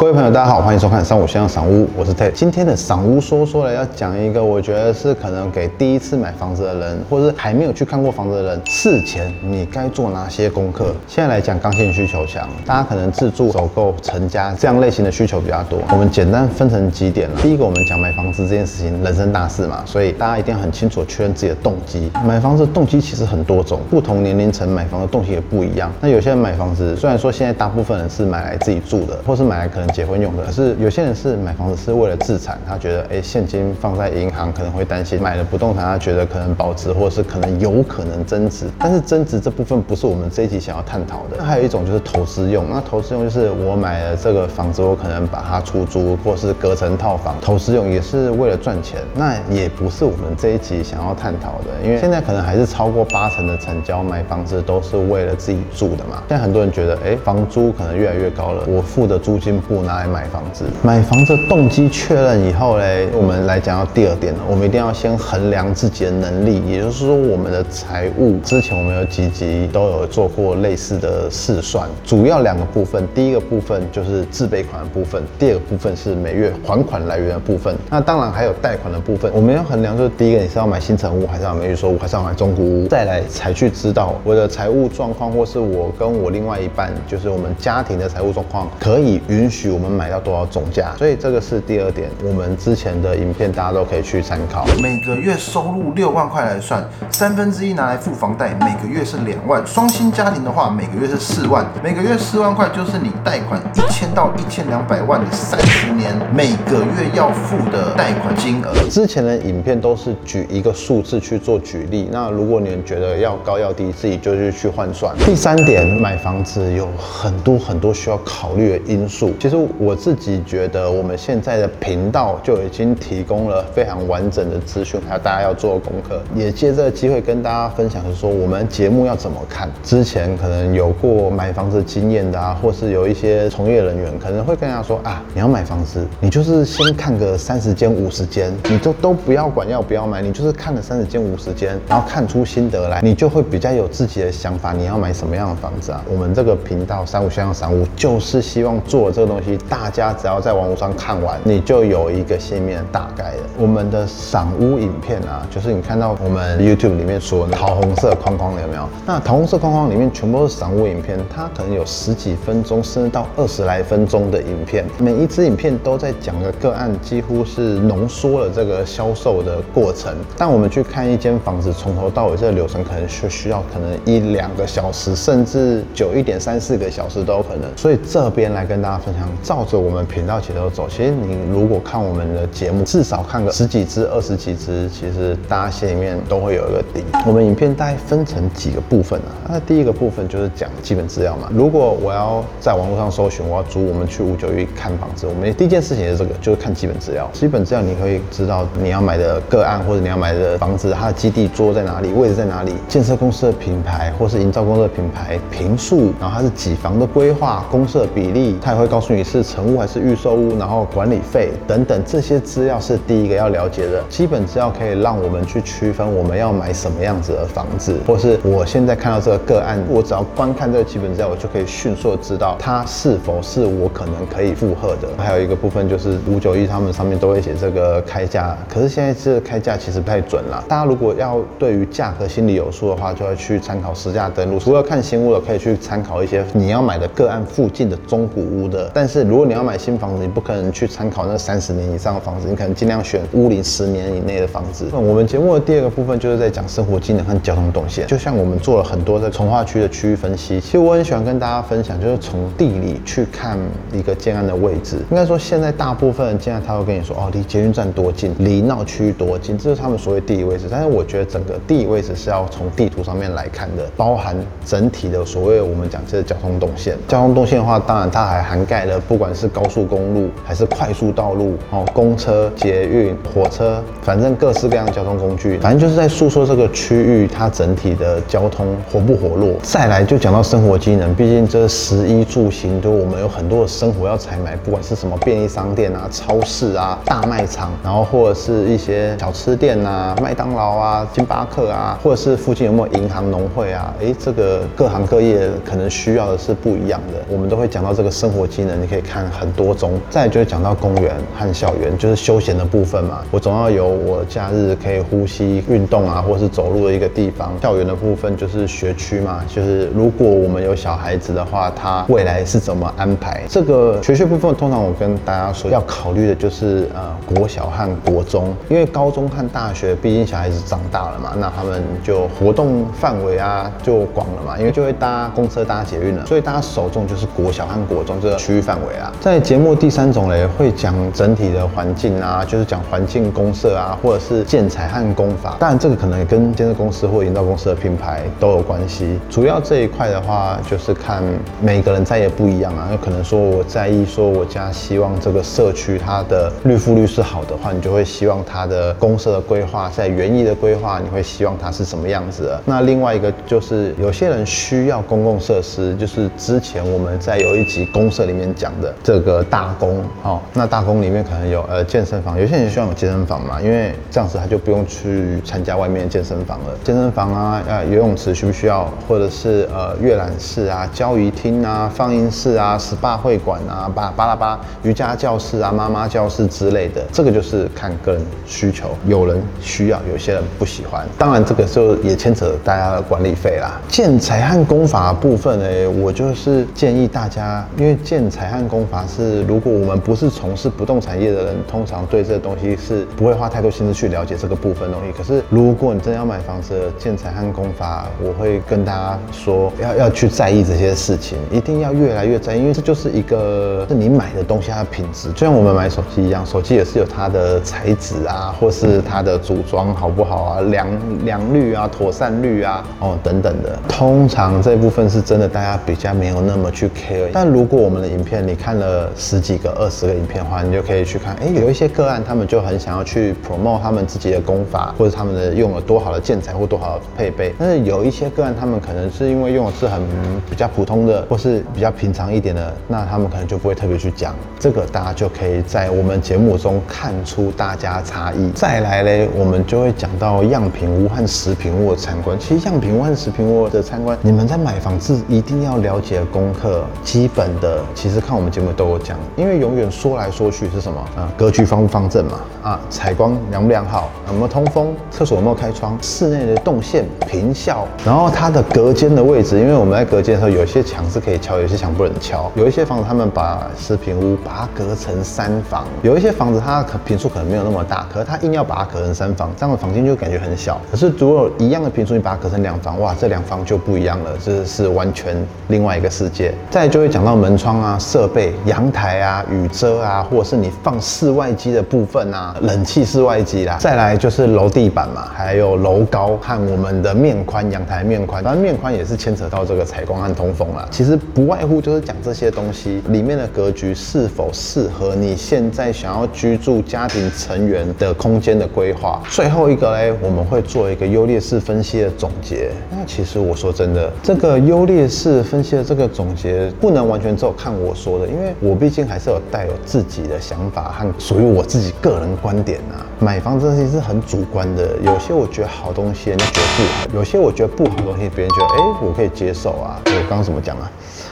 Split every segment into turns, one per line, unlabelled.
各位朋友，大家好，欢迎收看三五先生赏屋，我是 Ted。今天的赏屋说说了，要讲一个我觉得是可能给第一次买房子的人，或者是还没有去看过房子的人，事前你该做哪些功课？现在来讲，刚性需求强，大家可能自住、首购、成家这样类型的需求比较多。我们简单分成几点了。第一个，我们讲买房子这件事情，人生大事嘛，所以大家一定要很清楚确认自己的动机。买房子动机其实很多种，不同年龄层买房的动机也不一样。那有些人买房子，虽然说现在大部分人是买来自己住的，或是买来可能结婚用的，可是有些人是买房子是为了自产，他觉得哎现金放在银行可能会担心，买了不动产他觉得可能保值，或是可能有可能增值。但是增值这部分不是我们这一集想要探讨的。那还有一种就是投资用，那投资用就是我买了这个房子，我可能把它出租，或是隔成套房，投资用也是为了赚钱。那也不是我们这一集想要探讨的，因为现在可能还是超过八成的成交买房子都是为了自己住的嘛。现在很多人觉得，哎，房租可能越来越高了，我付的租金不拿来买房子，买房子动机确认以后嘞，我们来讲到第二点了，我们一定要先衡量自己的能力，也就是说我们的财务。之前我们有几集都有做过类似的试算，主要两个部分，第一个部分就是自备款的部分，第二个部分是每月还款来源的部分。那当然还有贷款的部分，我们要衡量就是第一个你是要买新成屋，还是要买预售屋，还是要买中古屋，再来才去知道我的财务状况，或是我跟我另外一半，就是我们家庭的财务状况，可以允许我们买到多少总价。所以这个是第二点，我们之前的影片大家都可以去参考。
每个月收入六万块来算，三分之一拿来付房贷，每个月是两万。双薪家庭的话，每个月是四万，每个月四万块就是你贷款一千到一千两百万的三十年，每个月要付的贷款金额。
之前的影片都是举一个数字去做举例，那如果你们觉得要高要低，自己就是去换算。第三点，买房子有很多很多需要考虑的因素。其实我自己觉得，我们现在的频道就已经提供了非常完整的资讯，还有大家要做的功课。也借这个机会跟大家分享，是说我们节目要怎么看。之前可能有过买房子经验的啊，或是有一些从业人员可能会跟大家说啊，你要买房子，你就是先看个三十间、五十间，你就都不要管要不要买，你就是看了三十间、五十间，然后看出心得来，你就会比较有自己的想法，你要买什么样的房子啊？我们这个频道三五香香散屋就是希望做这个东西，大家只要在网络上看完，你就有一个心里面大概了。我们的赏屋影片啊，就是你看到我们 YouTube 里面说桃红色框框的有没有？那桃红色框框里面全部都是赏屋影片，它可能有十几分钟，甚至到二十来分钟的影片，每一支影片都在讲的个案，几乎是浓缩了这个销售的过程。但我们去看一间房子，从头到尾这个流程可能是需要可能一两个小时，甚至久一点三四个小时都有可能。所以这边来跟大家分享，照着我们频道节奏走。其实你如果看我们的节目，至少看个十几支、二十几支，其实大家心里面都会有一个底。我们影片大概分成几个部分啊？那第一个部分就是讲基本资料嘛。如果我要在网络上搜寻，我要租，我们去五九一看房子，我们第一件事情是这个，就是看基本资料。基本资料你可以知道你要买的个案或者你要买的房子，它的基地桌在哪里，位置在哪里，建设公司的品牌或是营造公司的品牌，平数，然后它是几房的规划，公设比例，它也会告诉你是成屋还是预售屋，然后管理费等等这些资料是第一个要了解的。基本资料可以让我们去区分我们要买什么样子的房子，或是我现在看到这个个案，我只要观看这个基本资料，我就可以迅速知道它是否是我可能可以负荷的。还有一个部分就是五九一他们上面都会写这个开价，可是现在这个开价其实不太准了。大家如果要对于价格心里有数的话，就要去参考实价登录。除了看新屋的，可以去参考一些你要买的个案附近的中古屋的。但是如果你要买新房子，你不可能去参考那三十年以上的房子，你可能尽量选屋龄十年以内的房子。那我们节目的第二个部分就是在讲生活机能和交通动线，就像我们做了很多在从化区的区域分析。其实我很喜欢跟大家分享，就是从地理去看一个建案的位置。应该说现在大部分的建案他会跟你说，哦，离捷运站多近，离闹区多近，这是他们所谓地理位置。但是我觉得整个地理位置是要从地图上面来看的，包含整体的所谓我们讲这个交通动线。交通动线的话，当然它还涵盖了不管是高速公路还是快速道路，哦，公车、捷运、火车，反正各式各样的交通工具，反正就是在诉说这个区域它整体的交通活不活络。再来就讲到生活机能，毕竟这食衣住行就我们有很多的生活要采买，不管是什么便利商店啊、超市啊、大卖场，然后或者是一些小吃店啊、麦当劳啊、星巴克啊，或者是附近有没有银行、农会啊？诶，这个各行各业可能需要的是不一样的，我们都会讲到这个生活机能，可以看很多种。再就是讲到公园和校园，就是休闲的部分嘛。我总要有我假日可以呼吸、运动啊，或是走路的一个地方。校园的部分就是学区嘛，就是如果我们有小孩子的话，他未来是怎么安排？这个学区部分，通常我跟大家说要考虑的就是呃国小和国中，因为高中和大学毕竟小孩子长大了嘛，那他们就活动范围啊就广了嘛，因为就会搭公车、搭捷运了，所以大家首重就是国小和国中这个区域范啊。在节目第三种嘞，会讲整体的环境啊，就是讲环境公社啊，或者是建材和工法。当然这个可能跟建设公司或营造公司的品牌都有关系。主要这一块的话，就是看每个人在意不一样啊，有可能说我在意说我家希望这个社区它的绿覆率是好的话，你就会希望它的公社的规划在园艺的规划，你会希望它是什么样子的。那另外一个就是有些人需要公共设施，就是之前我们在有一集公社里面讲的这个大宫哦，那大宫里面可能有呃健身房，有些人希望有健身房嘛，因为这样子他就不用去参加外面健身房了。健身房啊，呃游泳池需不需要，或者是呃阅览室啊、交谊厅啊、放映室啊、SPA 会馆啊、巴巴拉巴瑜伽教室啊、妈妈教室之类的，这个就是看个人需求，有人需要，有些人不喜欢。当然这个就也牵扯大家的管理费啦。建材和工法部分呢，我就是建议大家，因为建材和工法是如果我们不是从事不动产业的人，通常对这个东西是不会花太多心思去了解这个部分东西。可是如果你真的要买房子，建材和工法，我会跟大家说，要要去在意这些事情，一定要越来越在意，因为这就是一个是你买的东西它的品质，就像我们买手机一样，手机也是有它的材质啊，或是它的组装好不好啊，良良率啊，妥善率啊，哦等等的。通常这部分是真的，大家比较没有那么去 care。但如果我们的影片你看了十几个、二十个影片的话，你就可以去看，哎，有一些个案他们就很想要去 promote 他们自己的功法，或者他们的用了多好的建材或多好的配备。但是有一些个案，他们可能是因为用的是很比较普通的，或是比较平常一点的，那他们可能就不会特别去讲。这个大家就可以在我们节目中看出大家差异。再来嘞，我们就会讲到样品屋和食品屋的参观。其实样品屋和食品屋的参观，你们在买房子一定要了解功课，基本的其实看我们节目都有讲，因为永远说来说去是什么啊？格局方不方正嘛？啊，采光良不良好？有没有通风？厕所有没有开窗？室内的动线、平效，然后它的隔间的位置，因为我们在隔间的时候，有些墙是可以敲，有些墙不能敲。有一些房子他们把食品屋把它隔成三房，有一些房子它可平数可能没有那么大，可是它硬要把它隔成三房，这样的房间就感觉很小。可是如果一样的平数，你把它隔成两房，哇，这两房就不一样了，这是完全另外一个世界。再就会讲到门窗啊、设设备、阳台啊、雨遮啊，或者是你放室外机的部分啊、冷气室外机啦。再来就是楼地板嘛，还有楼高和我们的面宽，阳台面宽，当然面宽也是牵扯到这个采光和通风啦。其实不外乎就是讲这些东西里面的格局是否适合你现在想要居住家庭成员的空间的规划。最后一个嘞，我们会做一个优劣势分析的总结。那其实我说真的，这个优劣势分析的这个总结不能完全只有看我说因为我毕竟还是有带有自己的想法和属于我自己个人观点啊。买房这东西是很主观的，有些我觉得好东西，人家觉得不好；有些我觉得不好的东西，别人觉得哎，我可以接受啊。我刚刚怎么讲啊？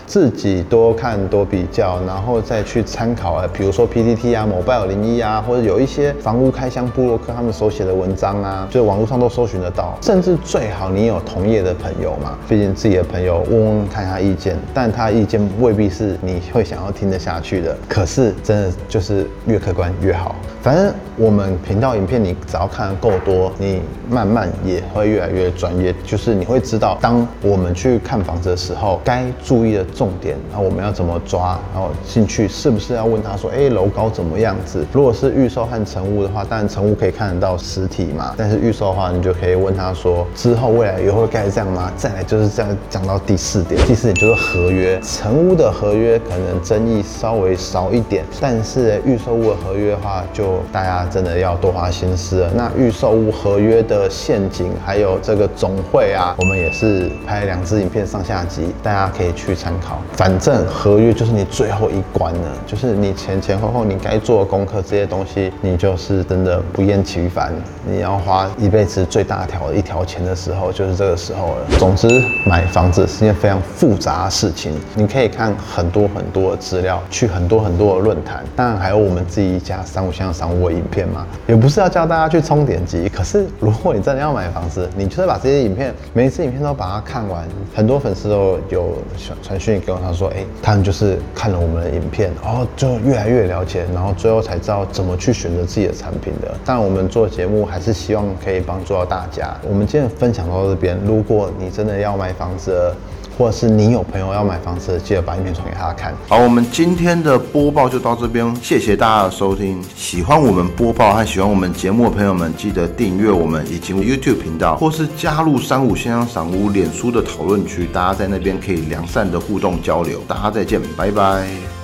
自己多看多比较，然后再去参考啊，比如说 PPT 啊、某拜尔零一啊，或者有一些房屋开箱部落客他们手写的文章啊，就网络上都搜寻得到。甚至最好你有同业的朋友嘛，毕竟自己的朋友问问看他意见，但他意见未必是你会想要听得下去的。可是真的就是越客观越好。反正我们频道影片，你只要看得够多，你慢慢也会越来越专业。就是你会知道，当我们去看房子的时候，该注意的重点，然后我们要怎么抓，然后进去是不是要问他说，哎，楼高怎么样子？如果是预售和成屋的话，当然成屋可以看得到实体嘛，但是预售的话，你就可以问他说，之后未来也会盖这样吗？再来就是这样讲到第四点，第四点就是合约，成屋的合约可能争议稍微少一点，但是预售屋的合约的话就。大家真的要多花心思了。那预售屋合约的陷阱，还有这个总会啊，我们也是拍两支影片上下集，大家可以去参考。反正合约就是你最后一关了，就是你前前后后你该做的功课这些东西，你就是真的不厌其烦。你要花一辈子最大条的一条钱的时候，就是这个时候了。总之，买房子是件非常复杂的事情，你可以看很多很多的资料，去很多很多的论坛，当然还有我们自己一家三五香商务的影片嘛，也不是要教大家去冲点击，可是如果你真的要买房子，你就是把这些影片，每一次影片都把它看完。很多粉丝都有传传讯给我，他说，哎，他们就是看了我们的影片，然后就越来越了解，然后最后才知道怎么去选择自己的产品的。但我们做节目还是希望可以帮助到大家。我们今天分享到这边，如果你真的要买房子，或者是你有朋友要买房子，记得把影片传给他看。
好，我们今天的播报就到这边，谢谢大家的收听。喜欢我们播报和喜欢我们节目的朋友们，记得订阅我们以及 YouTube 频道，或是加入三五先生赏屋脸书的讨论区，大家在那边可以良善的互动交流。大家再见，拜拜。